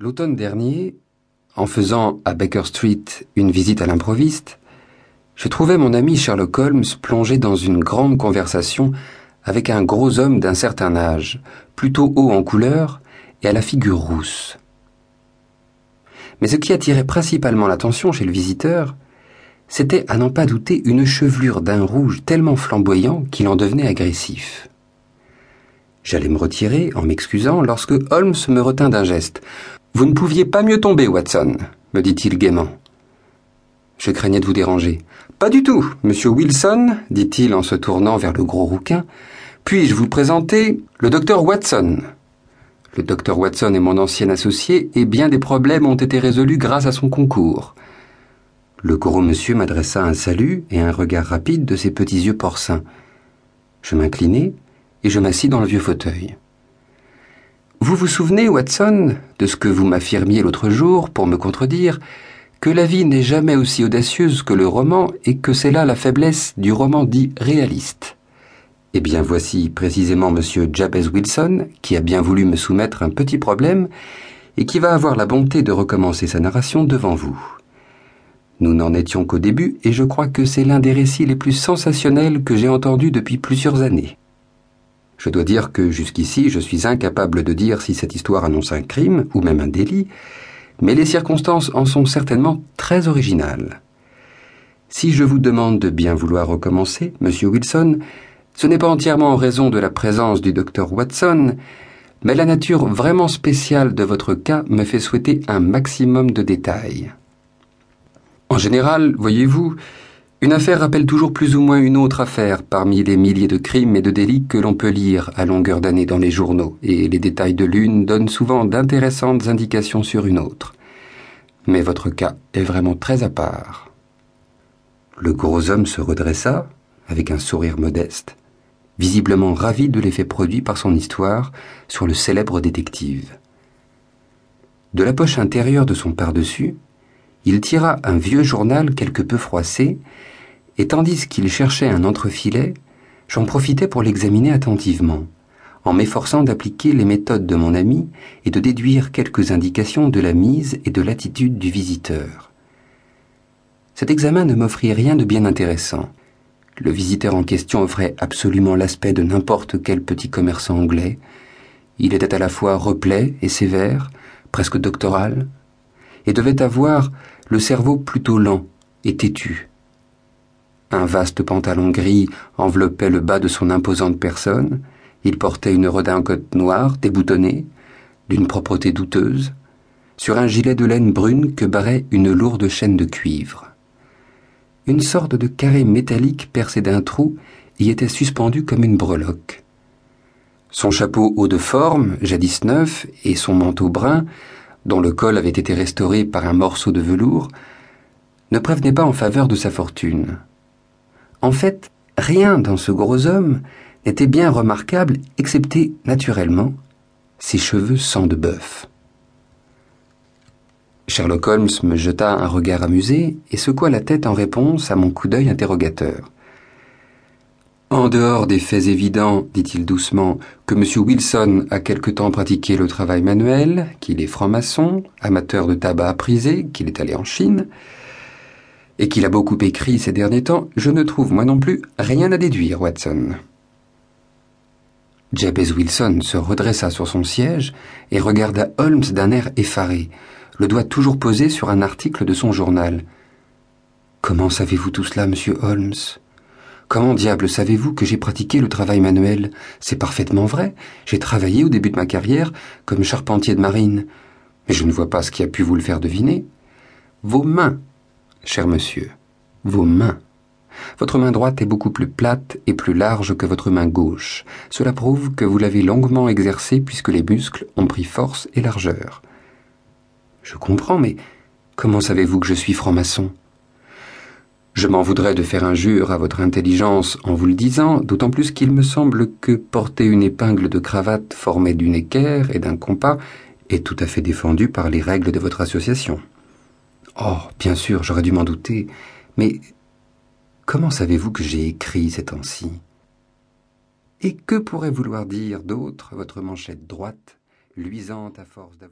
L'automne dernier, en faisant à Baker Street une visite à l'improviste, je trouvais mon ami Sherlock Holmes plongé dans une grande conversation avec un gros homme d'un certain âge, plutôt haut en couleur et à la figure rousse. Mais ce qui attirait principalement l'attention chez le visiteur, c'était à n'en pas douter une chevelure d'un rouge tellement flamboyant qu'il en devenait agressif. J'allais me retirer en m'excusant lorsque Holmes me retint d'un geste. Vous ne pouviez pas mieux tomber, Watson, me dit-il gaiement. Je craignais de vous déranger. Pas du tout, monsieur Wilson, dit-il en se tournant vers le gros rouquin. Puis-je vous présenter le docteur Watson? Le docteur Watson est mon ancien associé et bien des problèmes ont été résolus grâce à son concours. Le gros monsieur m'adressa un salut et un regard rapide de ses petits yeux porcins. Je m'inclinai et je m'assis dans le vieux fauteuil. Vous vous souvenez, Watson, de ce que vous m'affirmiez l'autre jour pour me contredire, que la vie n'est jamais aussi audacieuse que le roman et que c'est là la faiblesse du roman dit réaliste. Eh bien voici précisément M. Jabez Wilson qui a bien voulu me soumettre un petit problème et qui va avoir la bonté de recommencer sa narration devant vous. Nous n'en étions qu'au début et je crois que c'est l'un des récits les plus sensationnels que j'ai entendus depuis plusieurs années. Je dois dire que jusqu'ici je suis incapable de dire si cette histoire annonce un crime ou même un délit, mais les circonstances en sont certainement très originales. Si je vous demande de bien vouloir recommencer, monsieur Wilson, ce n'est pas entièrement en raison de la présence du docteur Watson, mais la nature vraiment spéciale de votre cas me fait souhaiter un maximum de détails. En général, voyez-vous, une affaire rappelle toujours plus ou moins une autre affaire parmi les milliers de crimes et de délits que l'on peut lire à longueur d'année dans les journaux, et les détails de l'une donnent souvent d'intéressantes indications sur une autre. Mais votre cas est vraiment très à part. Le gros homme se redressa, avec un sourire modeste, visiblement ravi de l'effet produit par son histoire sur le célèbre détective. De la poche intérieure de son pardessus, il tira un vieux journal quelque peu froissé, et tandis qu'il cherchait un entrefilet, j'en profitais pour l'examiner attentivement, en m'efforçant d'appliquer les méthodes de mon ami et de déduire quelques indications de la mise et de l'attitude du visiteur. Cet examen ne m'offrit rien de bien intéressant. Le visiteur en question offrait absolument l'aspect de n'importe quel petit commerçant anglais. Il était à la fois replet et sévère, presque doctoral, et devait avoir le cerveau plutôt lent et têtu. Un vaste pantalon gris enveloppait le bas de son imposante personne, il portait une redingote noire déboutonnée, d'une propreté douteuse, sur un gilet de laine brune que barrait une lourde chaîne de cuivre. Une sorte de carré métallique percé d'un trou y était suspendu comme une breloque. Son chapeau haut de forme, jadis neuf, et son manteau brun dont le col avait été restauré par un morceau de velours, ne prévenait pas en faveur de sa fortune. En fait, rien dans ce gros homme n'était bien remarquable, excepté, naturellement, ses cheveux sang de bœuf. Sherlock Holmes me jeta un regard amusé et secoua la tête en réponse à mon coup d'œil interrogateur. En dehors des faits évidents, dit-il doucement, que M. Wilson a quelque temps pratiqué le travail manuel, qu'il est franc-maçon, amateur de tabac prisé, qu'il est allé en Chine, et qu'il a beaucoup écrit ces derniers temps, je ne trouve moi non plus rien à déduire, Watson. Jabez Wilson se redressa sur son siège et regarda Holmes d'un air effaré, le doigt toujours posé sur un article de son journal. Comment savez-vous tout cela, monsieur Holmes? Comment diable savez-vous que j'ai pratiqué le travail manuel? C'est parfaitement vrai. J'ai travaillé au début de ma carrière comme charpentier de marine. Mais je ne vois pas ce qui a pu vous le faire deviner. Vos mains, cher monsieur, vos mains. Votre main droite est beaucoup plus plate et plus large que votre main gauche. Cela prouve que vous l'avez longuement exercée puisque les muscles ont pris force et largeur. Je comprends, mais comment savez-vous que je suis franc-maçon? Je m'en voudrais de faire injure à votre intelligence en vous le disant, d'autant plus qu'il me semble que porter une épingle de cravate formée d'une équerre et d'un compas est tout à fait défendu par les règles de votre association. Oh, bien sûr, j'aurais dû m'en douter, mais comment savez-vous que j'ai écrit ces temps-ci? Et que pourrait vouloir dire d'autre votre manchette droite, luisante à force d'avoir